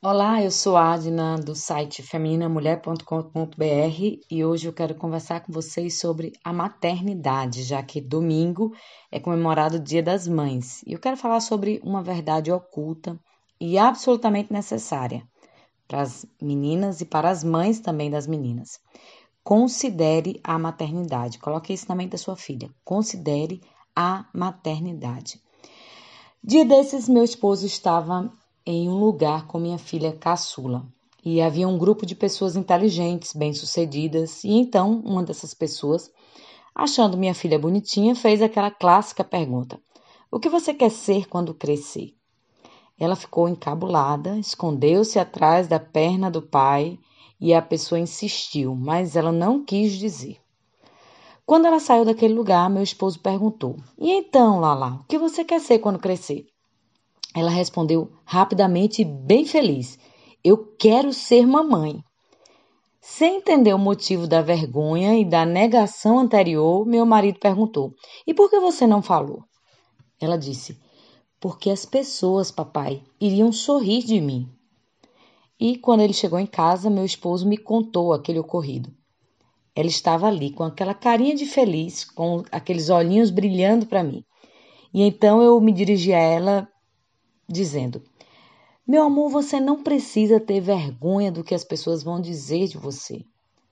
Olá, eu sou a Adna do site femininaMulher.com.br e hoje eu quero conversar com vocês sobre a maternidade, já que domingo é comemorado o Dia das Mães. E eu quero falar sobre uma verdade oculta e absolutamente necessária para as meninas e para as mães também das meninas. Considere a maternidade. Coloque isso na mente da sua filha. Considere a maternidade. Dia desses, meu esposo estava em um lugar com minha filha caçula. E havia um grupo de pessoas inteligentes, bem-sucedidas, e então uma dessas pessoas, achando minha filha bonitinha, fez aquela clássica pergunta: O que você quer ser quando crescer? Ela ficou encabulada, escondeu-se atrás da perna do pai e a pessoa insistiu, mas ela não quis dizer. Quando ela saiu daquele lugar, meu esposo perguntou: E então, Lala, o que você quer ser quando crescer? Ela respondeu rapidamente bem feliz: Eu quero ser mamãe. Sem entender o motivo da vergonha e da negação anterior, meu marido perguntou: E por que você não falou? Ela disse: Porque as pessoas, papai, iriam sorrir de mim. E quando ele chegou em casa, meu esposo me contou aquele ocorrido. Ela estava ali com aquela carinha de feliz, com aqueles olhinhos brilhando para mim. E então eu me dirigi a ela dizendo: Meu amor, você não precisa ter vergonha do que as pessoas vão dizer de você.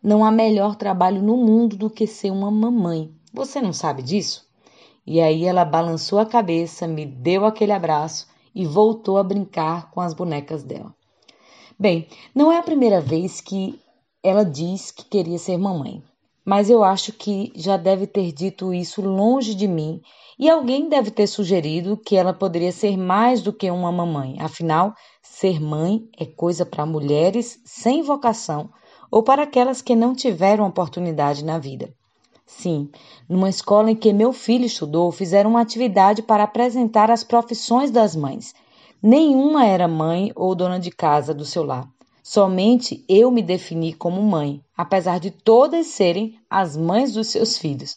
Não há melhor trabalho no mundo do que ser uma mamãe. Você não sabe disso? E aí ela balançou a cabeça, me deu aquele abraço e voltou a brincar com as bonecas dela. Bem, não é a primeira vez que ela diz que queria ser mamãe, mas eu acho que já deve ter dito isso longe de mim e alguém deve ter sugerido que ela poderia ser mais do que uma mamãe. Afinal, ser mãe é coisa para mulheres sem vocação ou para aquelas que não tiveram oportunidade na vida. Sim, numa escola em que meu filho estudou, fizeram uma atividade para apresentar as profissões das mães. Nenhuma era mãe ou dona de casa do seu lar. Somente eu me defini como mãe, apesar de todas serem as mães dos seus filhos.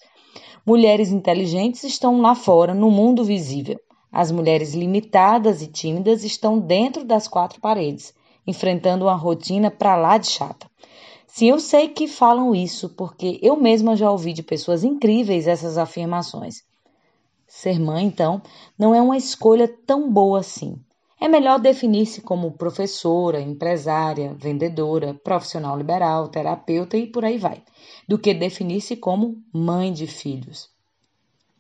Mulheres inteligentes estão lá fora, no mundo visível. As mulheres limitadas e tímidas estão dentro das quatro paredes, enfrentando uma rotina para lá de chata. Sim, eu sei que falam isso, porque eu mesma já ouvi de pessoas incríveis essas afirmações. Ser mãe, então, não é uma escolha tão boa assim. É melhor definir-se como professora, empresária, vendedora, profissional liberal, terapeuta e por aí vai, do que definir-se como mãe de filhos.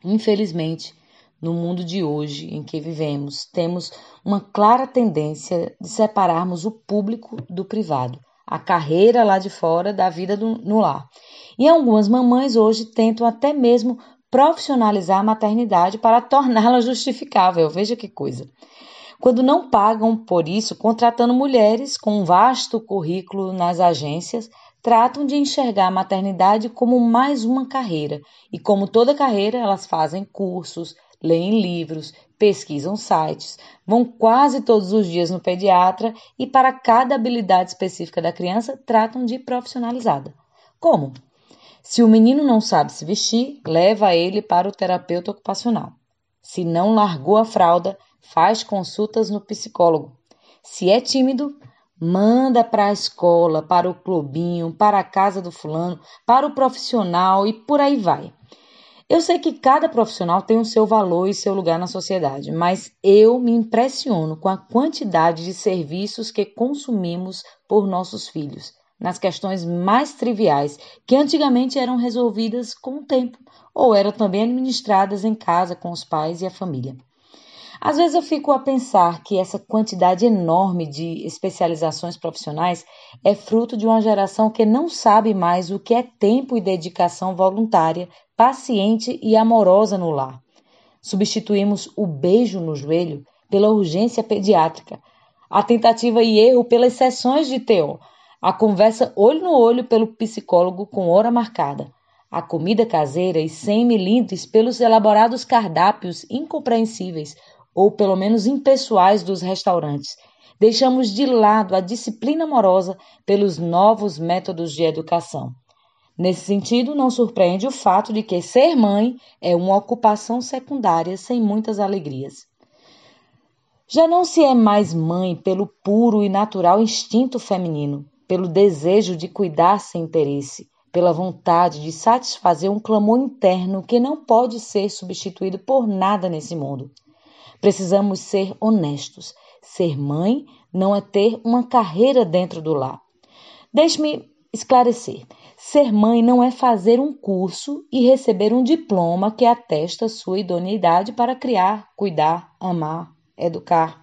Infelizmente, no mundo de hoje em que vivemos, temos uma clara tendência de separarmos o público do privado, a carreira lá de fora da vida do, no lar. E algumas mamães hoje tentam até mesmo profissionalizar a maternidade para torná-la justificável. Veja que coisa quando não pagam por isso, contratando mulheres com um vasto currículo nas agências, tratam de enxergar a maternidade como mais uma carreira, e como toda carreira, elas fazem cursos, leem livros, pesquisam sites, vão quase todos os dias no pediatra e para cada habilidade específica da criança tratam de profissionalizada. Como? Se o menino não sabe se vestir, leva ele para o terapeuta ocupacional. Se não largou a fralda, faz consultas no psicólogo. Se é tímido, manda para a escola, para o clubinho, para a casa do fulano, para o profissional e por aí vai. Eu sei que cada profissional tem o seu valor e seu lugar na sociedade, mas eu me impressiono com a quantidade de serviços que consumimos por nossos filhos, nas questões mais triviais, que antigamente eram resolvidas com o tempo ou eram também administradas em casa com os pais e a família. Às vezes eu fico a pensar que essa quantidade enorme de especializações profissionais é fruto de uma geração que não sabe mais o que é tempo e dedicação voluntária, paciente e amorosa no lar. Substituímos o beijo no joelho pela urgência pediátrica, a tentativa e erro pelas sessões de TO, a conversa olho no olho pelo psicólogo com hora marcada, a comida caseira e sem milímetros pelos elaborados cardápios incompreensíveis ou pelo menos impessoais dos restaurantes. Deixamos de lado a disciplina amorosa pelos novos métodos de educação. Nesse sentido, não surpreende o fato de que ser mãe é uma ocupação secundária sem muitas alegrias. Já não se é mais mãe pelo puro e natural instinto feminino, pelo desejo de cuidar sem interesse, pela vontade de satisfazer um clamor interno que não pode ser substituído por nada nesse mundo. Precisamos ser honestos. Ser mãe não é ter uma carreira dentro do lar. Deixe-me esclarecer. Ser mãe não é fazer um curso e receber um diploma que atesta sua idoneidade para criar, cuidar, amar, educar.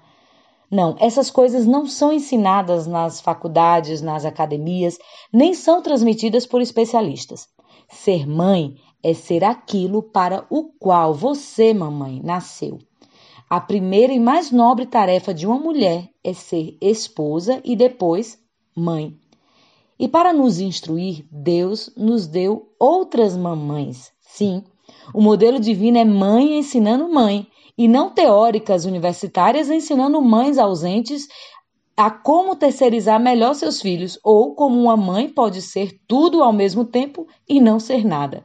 Não, essas coisas não são ensinadas nas faculdades, nas academias, nem são transmitidas por especialistas. Ser mãe é ser aquilo para o qual você, mamãe, nasceu. A primeira e mais nobre tarefa de uma mulher é ser esposa e depois mãe. E para nos instruir, Deus nos deu outras mamães. Sim, o modelo divino é mãe ensinando mãe, e não teóricas universitárias ensinando mães ausentes a como terceirizar melhor seus filhos, ou como uma mãe pode ser tudo ao mesmo tempo e não ser nada.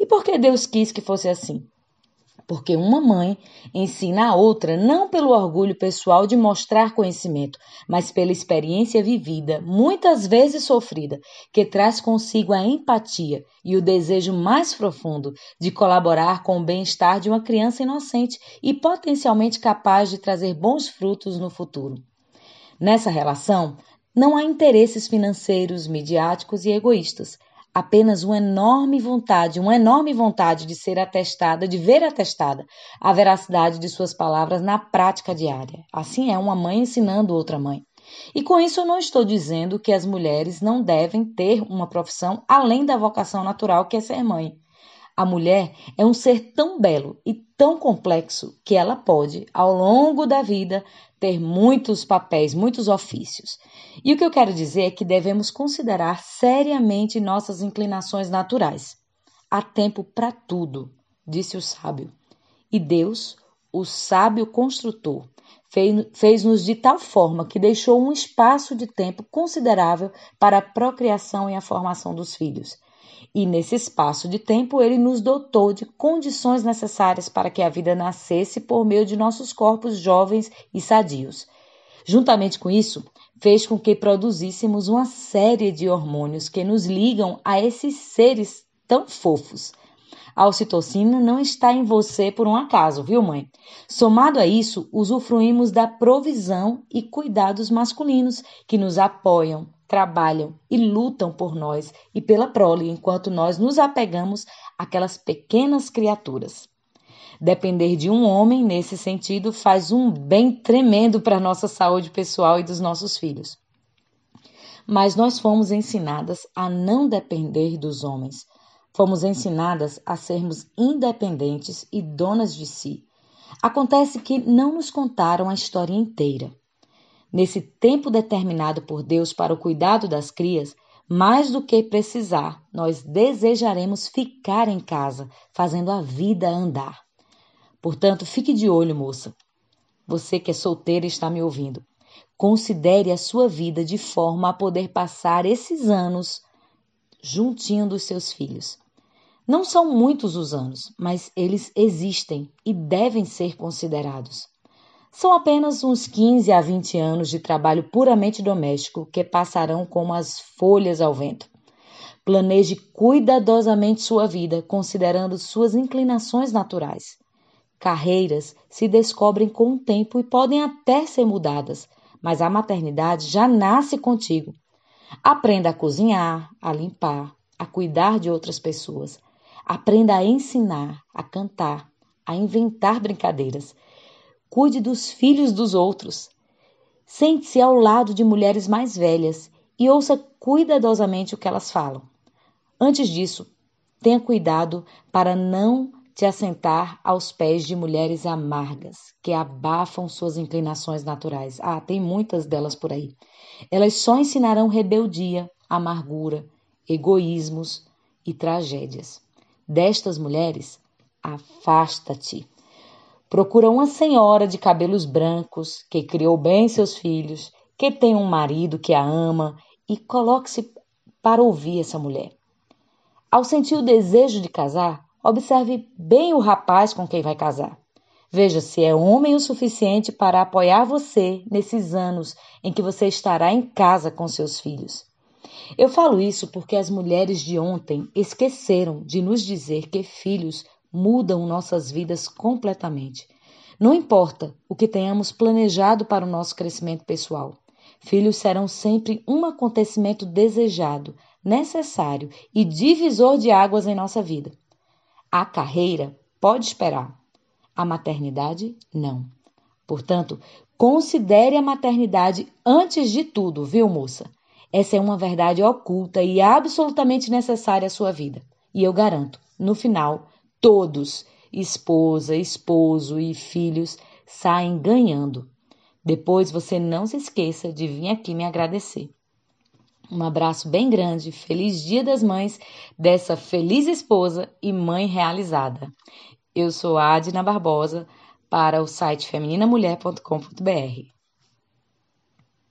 E por que Deus quis que fosse assim? Porque uma mãe ensina a outra não pelo orgulho pessoal de mostrar conhecimento, mas pela experiência vivida, muitas vezes sofrida, que traz consigo a empatia e o desejo mais profundo de colaborar com o bem-estar de uma criança inocente e potencialmente capaz de trazer bons frutos no futuro. Nessa relação, não há interesses financeiros, midiáticos e egoístas apenas uma enorme vontade, uma enorme vontade de ser atestada, de ver atestada a veracidade de suas palavras na prática diária. Assim é uma mãe ensinando outra mãe. E com isso eu não estou dizendo que as mulheres não devem ter uma profissão além da vocação natural que é ser mãe. A mulher é um ser tão belo e tão complexo que ela pode, ao longo da vida, ter muitos papéis, muitos ofícios. E o que eu quero dizer é que devemos considerar seriamente nossas inclinações naturais. Há tempo para tudo, disse o sábio. E Deus, o sábio construtor, fez-nos de tal forma que deixou um espaço de tempo considerável para a procriação e a formação dos filhos. E nesse espaço de tempo, ele nos dotou de condições necessárias para que a vida nascesse por meio de nossos corpos jovens e sadios. Juntamente com isso, fez com que produzíssemos uma série de hormônios que nos ligam a esses seres tão fofos. A ocitocina não está em você por um acaso, viu, mãe? Somado a isso, usufruímos da provisão e cuidados masculinos que nos apoiam, trabalham e lutam por nós e pela prole, enquanto nós nos apegamos àquelas pequenas criaturas. Depender de um homem nesse sentido faz um bem tremendo para a nossa saúde pessoal e dos nossos filhos. Mas nós fomos ensinadas a não depender dos homens. Fomos ensinadas a sermos independentes e donas de si. Acontece que não nos contaram a história inteira. Nesse tempo determinado por Deus para o cuidado das crias, mais do que precisar, nós desejaremos ficar em casa, fazendo a vida andar. Portanto, fique de olho, moça. Você que é solteira está me ouvindo. Considere a sua vida de forma a poder passar esses anos juntinho dos seus filhos. Não são muitos os anos, mas eles existem e devem ser considerados. São apenas uns 15 a 20 anos de trabalho puramente doméstico que passarão como as folhas ao vento. Planeje cuidadosamente sua vida, considerando suas inclinações naturais. Carreiras se descobrem com o tempo e podem até ser mudadas, mas a maternidade já nasce contigo. Aprenda a cozinhar, a limpar, a cuidar de outras pessoas. Aprenda a ensinar, a cantar, a inventar brincadeiras Cuide dos filhos dos outros. Sente-se ao lado de mulheres mais velhas e ouça cuidadosamente o que elas falam. Antes disso, tenha cuidado para não te assentar aos pés de mulheres amargas, que abafam suas inclinações naturais. Ah, tem muitas delas por aí. Elas só ensinarão rebeldia, amargura, egoísmos e tragédias. Destas mulheres, afasta-te. Procura uma senhora de cabelos brancos, que criou bem seus filhos, que tem um marido que a ama e coloque-se para ouvir essa mulher. Ao sentir o desejo de casar, observe bem o rapaz com quem vai casar. Veja se é homem o suficiente para apoiar você nesses anos em que você estará em casa com seus filhos. Eu falo isso porque as mulheres de ontem esqueceram de nos dizer que filhos mudam nossas vidas completamente. Não importa o que tenhamos planejado para o nosso crescimento pessoal, filhos serão sempre um acontecimento desejado, necessário e divisor de águas em nossa vida. A carreira pode esperar, a maternidade não. Portanto, considere a maternidade antes de tudo, viu, moça? Essa é uma verdade oculta e absolutamente necessária à sua vida. E eu garanto, no final, todos, esposa, esposo e filhos, saem ganhando. Depois você não se esqueça de vir aqui me agradecer. Um abraço bem grande, feliz Dia das Mães dessa feliz esposa e mãe realizada. Eu sou a Adina Barbosa para o site femininamulher.com.br.